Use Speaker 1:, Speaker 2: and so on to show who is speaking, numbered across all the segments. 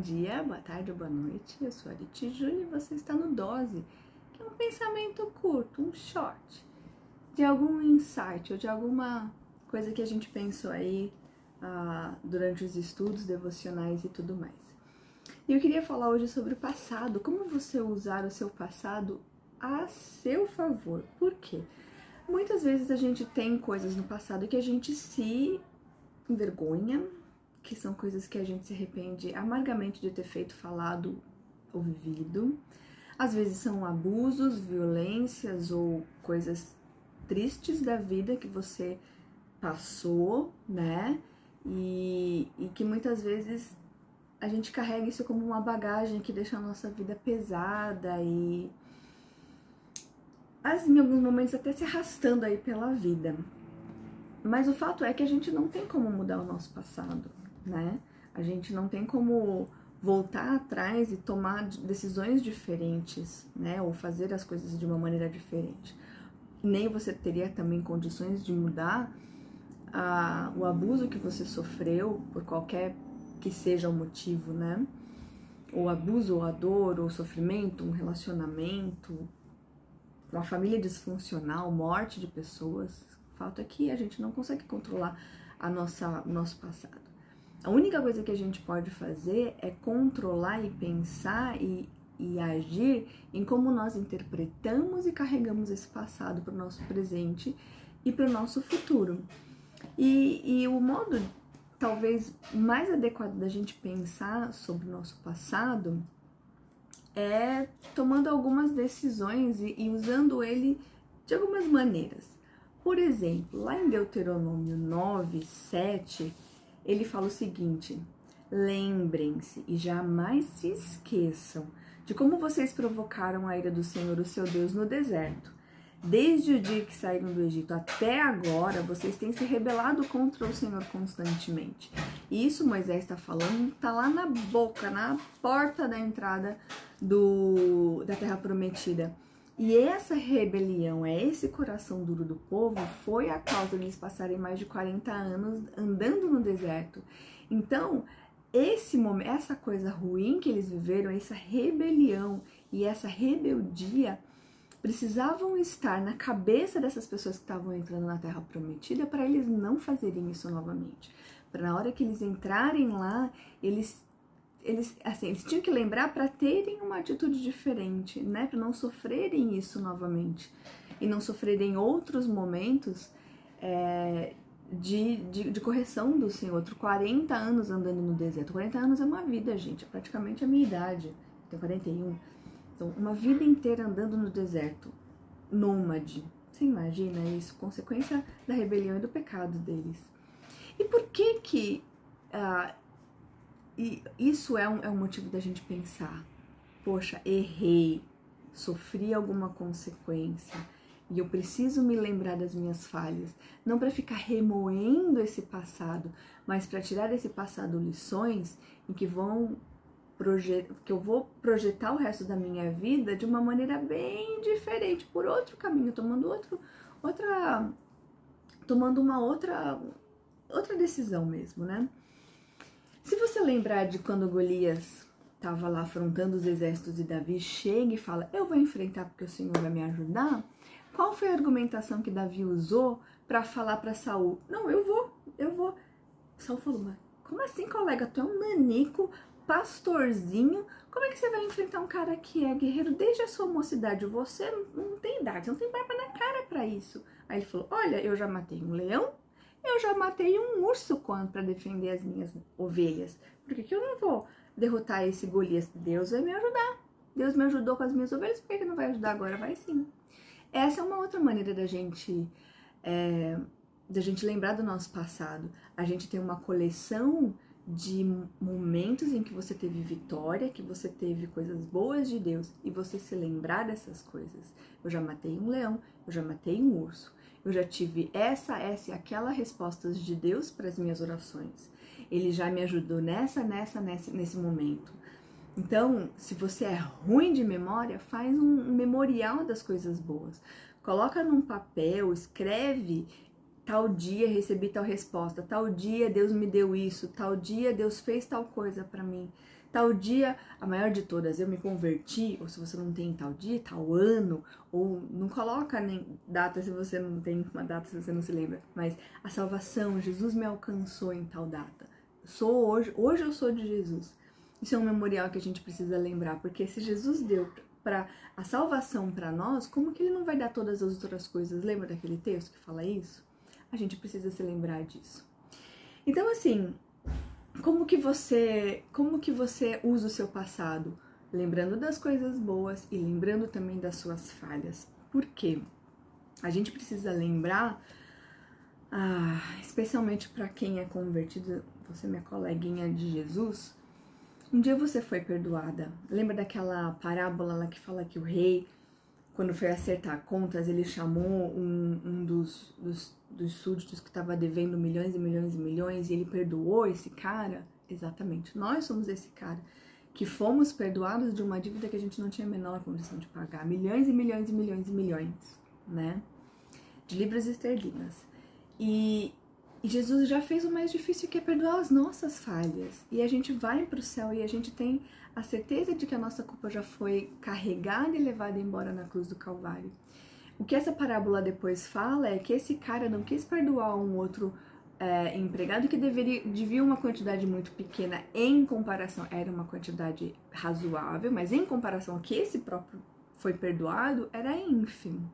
Speaker 1: dia, boa tarde ou boa noite. Eu sou a Ariti Júlia e você está no Dose, que é um pensamento curto, um short, de algum insight ou de alguma coisa que a gente pensou aí uh, durante os estudos devocionais e tudo mais. E eu queria falar hoje sobre o passado, como você usar o seu passado a seu favor. Por quê? Muitas vezes a gente tem coisas no passado que a gente se envergonha, que são coisas que a gente se arrepende amargamente de ter feito, falado ou vivido. Às vezes são abusos, violências ou coisas tristes da vida que você passou, né? E, e que muitas vezes a gente carrega isso como uma bagagem que deixa a nossa vida pesada e assim, em alguns momentos até se arrastando aí pela vida. Mas o fato é que a gente não tem como mudar o nosso passado, né? A gente não tem como voltar atrás e tomar decisões diferentes, né? Ou fazer as coisas de uma maneira diferente. Nem você teria também condições de mudar a, o abuso que você sofreu, por qualquer que seja o motivo, né? O abuso, ou a dor, ou sofrimento, um relacionamento, uma família disfuncional, morte de pessoas. O fato é que a gente não consegue controlar a nossa, o nosso passado. A única coisa que a gente pode fazer é controlar e pensar e, e agir em como nós interpretamos e carregamos esse passado para o nosso presente e para o nosso futuro. E, e o modo talvez mais adequado da gente pensar sobre o nosso passado é tomando algumas decisões e, e usando ele de algumas maneiras. Por exemplo, lá em Deuteronômio 9, 7, ele fala o seguinte: Lembrem-se e jamais se esqueçam de como vocês provocaram a ira do Senhor, o seu Deus, no deserto. Desde o dia que saíram do Egito até agora, vocês têm se rebelado contra o Senhor constantemente. Isso Moisés está falando, está lá na boca, na porta da entrada do, da Terra Prometida. E essa rebelião, é esse coração duro do povo, foi a causa de eles passarem mais de 40 anos andando no deserto. Então, esse essa coisa ruim que eles viveram, essa rebelião e essa rebeldia precisavam estar na cabeça dessas pessoas que estavam entrando na Terra Prometida para eles não fazerem isso novamente. Para na hora que eles entrarem lá, eles eles assim, eles tinham que lembrar para terem uma atitude diferente, né, para não sofrerem isso novamente e não sofrerem outros momentos é, de, de, de, correção do Senhor. Outro 40 anos andando no deserto. 40 anos é uma vida, gente, é praticamente a minha idade. Eu tenho 41. Então, uma vida inteira andando no deserto, nômade. Você imagina isso? Consequência da rebelião e do pecado deles. E por que que uh, e isso é um, é um motivo da gente pensar? Poxa, errei, sofri alguma consequência e eu preciso me lembrar das minhas falhas, não para ficar remoendo esse passado, mas para tirar desse passado lições em que vão que eu vou projetar o resto da minha vida de uma maneira bem diferente, por outro caminho, tomando outro, outra, tomando uma outra, outra decisão mesmo, né? Se você lembrar de quando Golias estava lá afrontando os exércitos e Davi chega e fala: Eu vou enfrentar porque o Senhor vai me ajudar. Qual foi a argumentação que Davi usou para falar para Saul? Não, eu vou, eu vou. Saul falou: Mas como assim, colega? Tu é um manico pastorzinho, como é que você vai enfrentar um cara que é guerreiro desde a sua mocidade? Você não tem idade, não tem barba na cara para isso. Aí ele falou: Olha, eu já matei um leão, eu já matei um urso quando para defender as minhas ovelhas. Por que, que eu não vou derrotar esse Golias? Deus vai me ajudar. Deus me ajudou com as minhas ovelhas, por que, que não vai ajudar agora? Vai sim. Essa é uma outra maneira da gente. É, da gente lembrar do nosso passado. A gente tem uma coleção de momentos em que você teve vitória, que você teve coisas boas de Deus e você se lembrar dessas coisas. Eu já matei um leão, eu já matei um urso, eu já tive essa, essa e aquela respostas de Deus para as minhas orações. Ele já me ajudou nessa, nessa, nessa nesse momento. Então, se você é ruim de memória, faz um memorial das coisas boas. Coloca num papel, escreve tal dia recebi tal resposta, tal dia Deus me deu isso, tal dia Deus fez tal coisa para mim. Tal dia, a maior de todas, eu me converti, ou se você não tem tal dia, tal ano, ou não coloca nem data se você não tem uma data, se você não se lembra, mas a salvação, Jesus me alcançou em tal data. Sou hoje, hoje eu sou de Jesus. Isso é um memorial que a gente precisa lembrar, porque se Jesus deu para a salvação para nós, como que ele não vai dar todas as outras coisas? Lembra daquele texto que fala isso? A gente precisa se lembrar disso. Então assim, como que você, como que você usa o seu passado? Lembrando das coisas boas e lembrando também das suas falhas. Por quê? A gente precisa lembrar, ah, especialmente para quem é convertido, você minha coleguinha de Jesus, um dia você foi perdoada. Lembra daquela parábola lá que fala que o rei, quando foi acertar contas, ele chamou um, um dos, dos, dos súditos que estava devendo milhões e milhões e milhões e ele perdoou esse cara? Exatamente. Nós somos esse cara que fomos perdoados de uma dívida que a gente não tinha a menor condição de pagar. Milhões e milhões e milhões e milhões, né? De libras esterlinas. E, e Jesus já fez o mais difícil que é perdoar as nossas falhas. E a gente vai para o céu e a gente tem a certeza de que a nossa culpa já foi carregada e levada embora na cruz do Calvário. O que essa parábola depois fala é que esse cara não quis perdoar um outro é, empregado que deveria devia uma quantidade muito pequena em comparação, era uma quantidade razoável, mas em comparação ao que esse próprio foi perdoado, era ínfimo.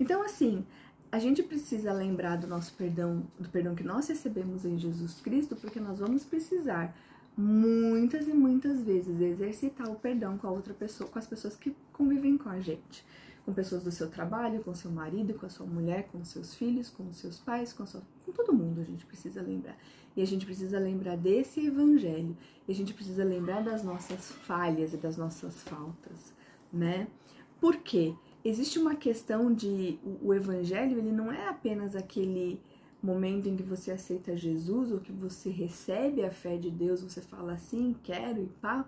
Speaker 1: Então, assim, a gente precisa lembrar do nosso perdão, do perdão que nós recebemos em Jesus Cristo, porque nós vamos precisar muitas e muitas vezes exercitar o perdão com a outra pessoa, com as pessoas que convivem com a gente, com pessoas do seu trabalho, com seu marido, com a sua mulher, com seus filhos, com seus pais, com, sua, com todo mundo a gente precisa lembrar. E a gente precisa lembrar desse evangelho, e a gente precisa lembrar das nossas falhas e das nossas faltas, né? Por quê? existe uma questão de o, o evangelho, ele não é apenas aquele momento em que você aceita Jesus ou que você recebe a fé de Deus, você fala assim, quero e pá,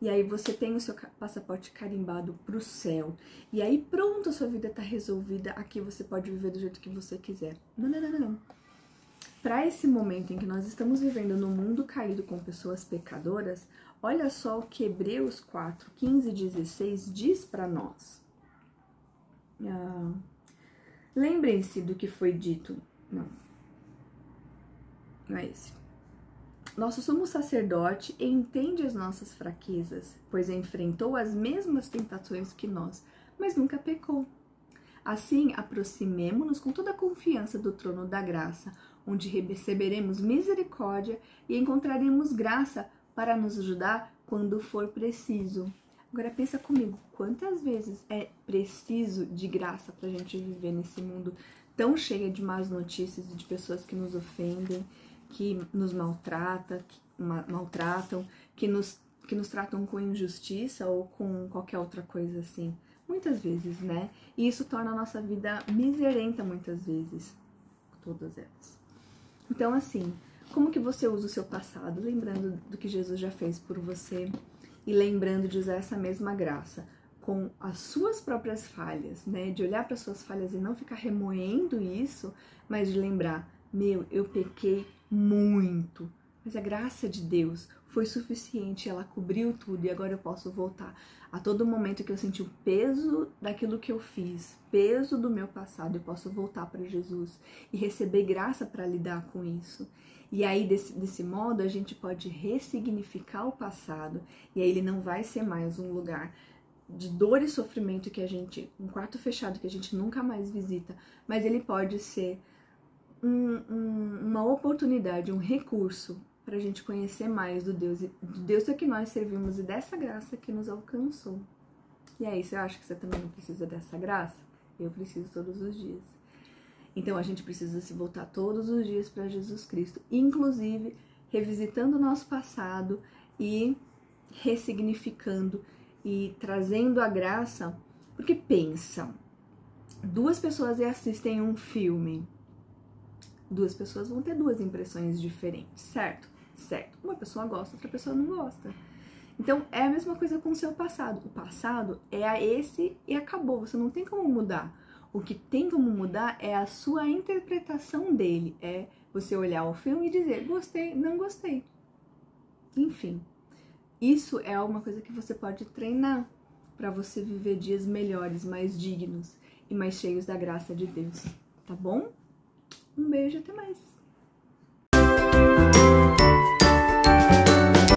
Speaker 1: e aí você tem o seu passaporte carimbado para o céu. E aí pronto, a sua vida está resolvida, aqui você pode viver do jeito que você quiser. Não, não, não, não. Para esse momento em que nós estamos vivendo no mundo caído com pessoas pecadoras, olha só o que Hebreus 4, 15 e 16 diz para nós. Ah, Lembrem-se do que foi dito. Não. É esse. Nosso sumo sacerdote entende as nossas fraquezas, pois enfrentou as mesmas tentações que nós, mas nunca pecou. Assim, aproximemo-nos com toda a confiança do trono da graça, onde receberemos misericórdia e encontraremos graça para nos ajudar quando for preciso. Agora pensa comigo, quantas vezes é preciso de graça para a gente viver nesse mundo tão cheio de más notícias e de pessoas que nos ofendem, que nos maltrata, que ma maltratam, que nos, que nos tratam com injustiça ou com qualquer outra coisa assim. Muitas vezes, né? E isso torna a nossa vida miserenta muitas vezes. Todas elas. Então, assim, como que você usa o seu passado? Lembrando do que Jesus já fez por você e lembrando de usar essa mesma graça com as suas próprias falhas, né? De olhar para suas falhas e não ficar remoendo isso, mas de lembrar, meu, eu pequei muito, mas a graça de Deus foi suficiente, ela cobriu tudo e agora eu posso voltar. A todo momento que eu senti o peso daquilo que eu fiz, peso do meu passado, eu posso voltar para Jesus e receber graça para lidar com isso. E aí, desse, desse modo, a gente pode ressignificar o passado, e aí ele não vai ser mais um lugar de dor e sofrimento que a gente, um quarto fechado que a gente nunca mais visita, mas ele pode ser um, um, uma oportunidade, um recurso para a gente conhecer mais do Deus, do Deus a que nós servimos e dessa graça que nos alcançou. E isso, eu acho que você também não precisa dessa graça? Eu preciso todos os dias. Então a gente precisa se voltar todos os dias para Jesus Cristo, inclusive revisitando o nosso passado e ressignificando e trazendo a graça, porque pensa, duas pessoas assistem um filme, duas pessoas vão ter duas impressões diferentes, certo? Certo. Uma pessoa gosta, outra pessoa não gosta. Então é a mesma coisa com o seu passado. O passado é a esse e acabou. Você não tem como mudar. O que tem como mudar é a sua interpretação dele. É você olhar o filme e dizer gostei, não gostei. Enfim, Isso é uma coisa que você pode treinar para você viver dias melhores, mais dignos e mais cheios da graça de Deus, tá bom? Um beijo, até mais!